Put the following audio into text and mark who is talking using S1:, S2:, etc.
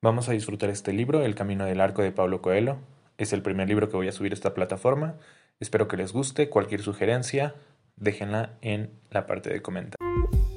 S1: Vamos a disfrutar este libro, El Camino del Arco de Pablo Coelho. Es el primer libro que voy a subir a esta plataforma. Espero que les guste. Cualquier sugerencia, déjenla en la parte de comentarios.